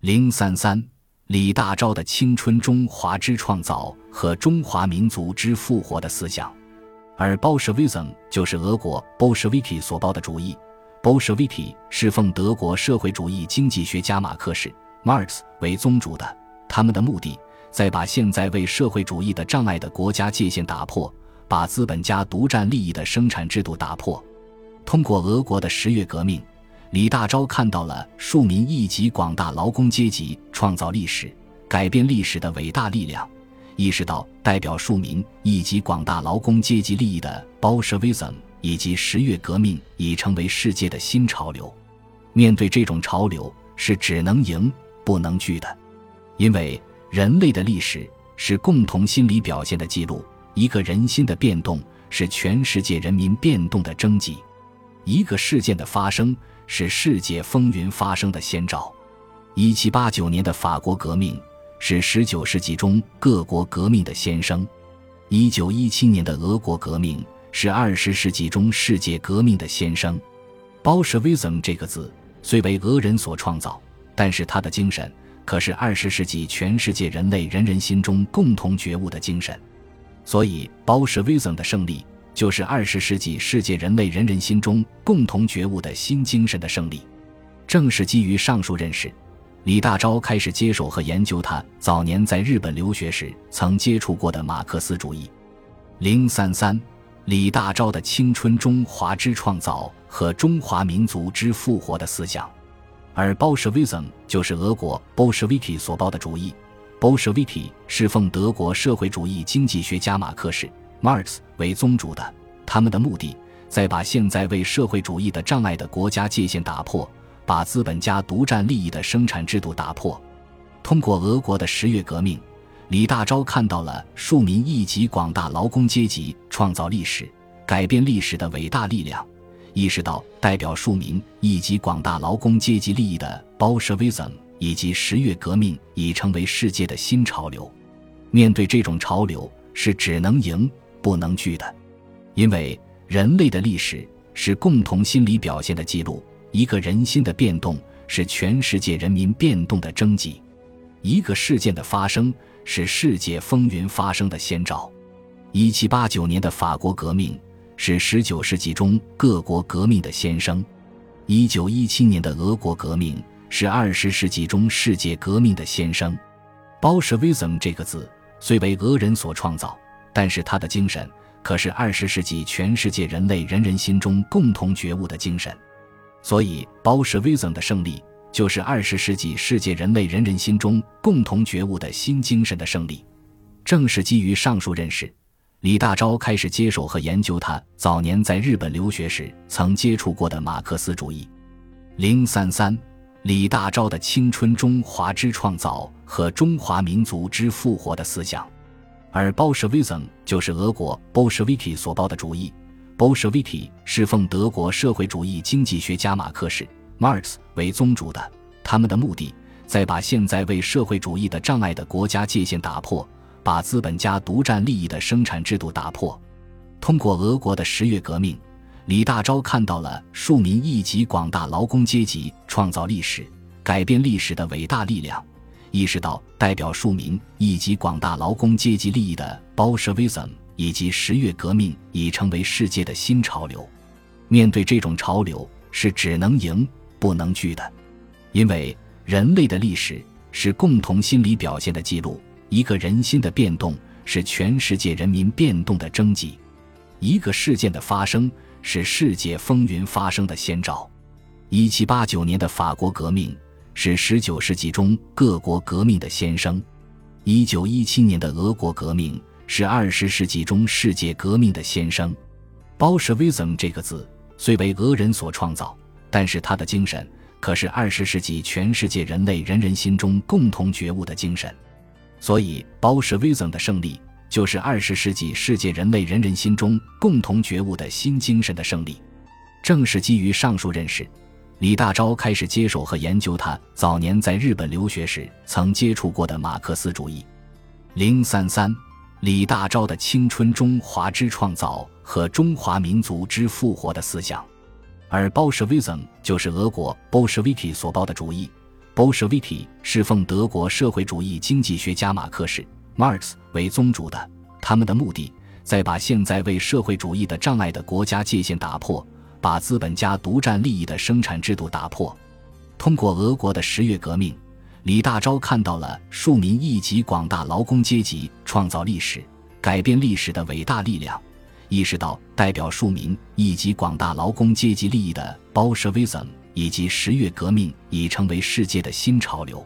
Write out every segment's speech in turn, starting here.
零三三，李大钊的青春中华之创造和中华民族之复活的思想，而 Bolshevism 就是俄国 Bolsheviki 所报的主义。Bolsheviki 是奉德国社会主义经济学家马克思 （Marx） 为宗主的，他们的目的在把现在为社会主义的障碍的国家界限打破，把资本家独占利益的生产制度打破。通过俄国的十月革命。李大钊看到了庶民一级广大劳工阶级创造历史、改变历史的伟大力量，意识到代表庶民以及广大劳工阶级利益的 Bolshevism 以及十月革命已成为世界的新潮流。面对这种潮流，是只能赢不能拒的，因为人类的历史是共同心理表现的记录，一个人心的变动是全世界人民变动的征集，一个事件的发生。是世界风云发生的先兆。一七八九年的法国革命是十九世纪中各国革命的先声。一九一七年的俄国革命是二十世纪中世界革命的先声。Bolshevism 这个字虽为俄人所创造，但是它的精神可是二十世纪全世界人类人人心中共同觉悟的精神。所以，Bolshevism 的胜利。就是二十世纪世界人类人人心中共同觉悟的新精神的胜利。正是基于上述认识，李大钊开始接受和研究他早年在日本留学时曾接触过的马克思主义。零三三，李大钊的青春中华之创造和中华民族之复活的思想，而 Bolshevism 就是俄国 Bolsheviki 所报的主义。Bolsheviki 是奉德国社会主义经济学家马克思。Marx 为宗主的，他们的目的在把现在为社会主义的障碍的国家界限打破，把资本家独占利益的生产制度打破。通过俄国的十月革命，李大钊看到了庶民一级广大劳工阶级创造历史、改变历史的伟大力量，意识到代表庶民一级广大劳工阶级利益的 Bolshevism 以及十月革命已成为世界的新潮流。面对这种潮流，是只能赢。不能拒的，因为人类的历史是共同心理表现的记录，一个人心的变动是全世界人民变动的征集，一个事件的发生是世界风云发生的先兆。一七八九年的法国革命是十九世纪中各国革命的先声，一九一七年的俄国革命是二十世纪中世界革命的先声。Bolshevism 这个字虽为俄人所创造。但是他的精神可是二十世纪全世界人类人人心中共同觉悟的精神，所以 Bolshevism 的胜利就是二十世纪世界人类人人心中共同觉悟的新精神的胜利。正是基于上述认识，李大钊开始接受和研究他早年在日本留学时曾接触过的马克思主义。零三三，李大钊的青春中华之创造和中华民族之复活的思想。而 Bolshevism 就是俄国 Bolsheviki 所报的主义。Bolsheviki 是奉德国社会主义经济学家马克思 （Marx） 为宗主的，他们的目的在把现在为社会主义的障碍的国家界限打破，把资本家独占利益的生产制度打破。通过俄国的十月革命，李大钊看到了庶民一级广大劳工阶级创造历史、改变历史的伟大力量。意识到代表庶民以及广大劳工阶级利益的 Bolshevism 以及十月革命已成为世界的新潮流。面对这种潮流，是只能赢不能拒的，因为人类的历史是共同心理表现的记录，一个人心的变动是全世界人民变动的征集，一个事件的发生是世界风云发生的先兆。一七八九年的法国革命。是十九世纪中各国革命的先声。一九一七年的俄国革命是二十世纪中世界革命的先声。Bolshevism 这个字虽为俄人所创造，但是它的精神可是二十世纪全世界人类人人心中共同觉悟的精神。所以，Bolshevism 的胜利就是二十世纪世界人类人人心中共同觉悟的新精神的胜利。正是基于上述认识。李大钊开始接受和研究他早年在日本留学时曾接触过的马克思主义。零三三，李大钊的青春中华之创造和中华民族之复活的思想，而 Bolshevism 就是俄国 Bolsheviki 所报的主义。Bolsheviki 是奉德国社会主义经济学家马克思 （Marx） 为宗主的，他们的目的在把现在为社会主义的障碍的国家界限打破，把资本家独占利益的生产制度打破。通过俄国的十月革命，李大钊看到了庶民以及广大劳工阶级创造历史、改变历史的伟大力量。意识到代表庶民以及广大劳工阶级利益的 Bolshevism 以及十月革命已成为世界的新潮流。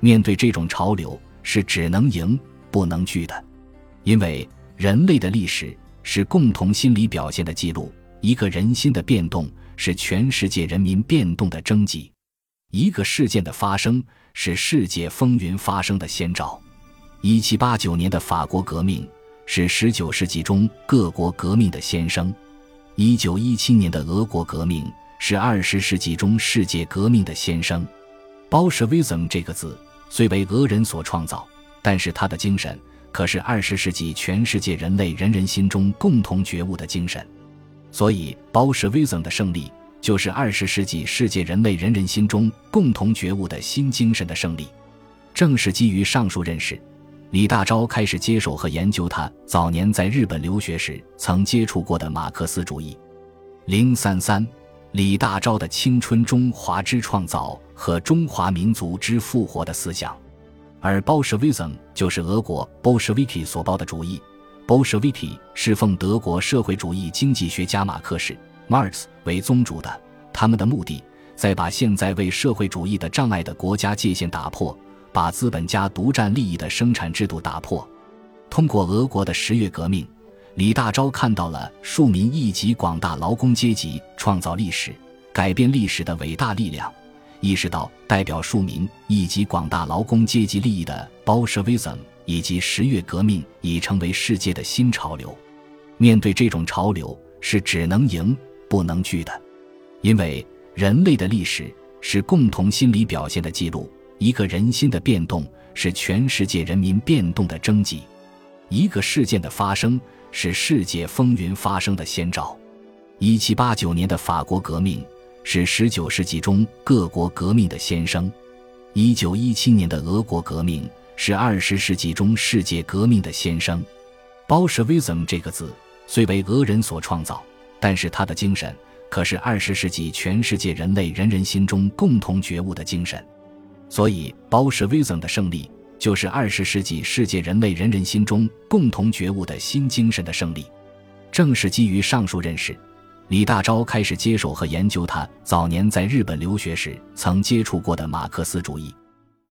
面对这种潮流，是只能赢不能拒的，因为人类的历史是共同心理表现的记录。一个人心的变动是全世界人民变动的征集，一个事件的发生是世界风云发生的先兆。一七八九年的法国革命。是十九世纪中各国革命的先声，一九一七年的俄国革命是二十世纪中世界革命的先声。Bolshevism 这个字虽为俄人所创造，但是它的精神可是二十世纪全世界人类人人心中共同觉悟的精神。所以，Bolshevism 的胜利就是二十世纪世界人类人人心中共同觉悟的新精神的胜利。正是基于上述认识。李大钊开始接受和研究他早年在日本留学时曾接触过的马克思主义。零三三，李大钊的青春中华之创造和中华民族之复活的思想，而 Bolshevism 就是俄国 Bolsheviki 所抱的主义。Bolsheviki 是奉德国社会主义经济学家马克思 Marx 为宗主的，他们的目的在把现在为社会主义的障碍的国家界限打破。把资本家独占利益的生产制度打破，通过俄国的十月革命，李大钊看到了庶民一级广大劳工阶级创造历史、改变历史的伟大力量，意识到代表庶民以及广大劳工阶级利益的 Bolshevism 以及十月革命已成为世界的新潮流。面对这种潮流，是只能赢不能拒的，因为人类的历史是共同心理表现的记录。一个人心的变动是全世界人民变动的征集，一个事件的发生是世界风云发生的先兆。一七八九年的法国革命是十九世纪中各国革命的先声，一九一七年的俄国革命是二十世纪中世界革命的先声。Bolshevism 这个字虽为俄人所创造，但是它的精神可是二十世纪全世界人类人人心中共同觉悟的精神。所以，Bolshevism 的胜利就是二十世纪世界人类人人心中共同觉悟的新精神的胜利。正是基于上述认识，李大钊开始接手和研究他早年在日本留学时曾接触过的马克思主义。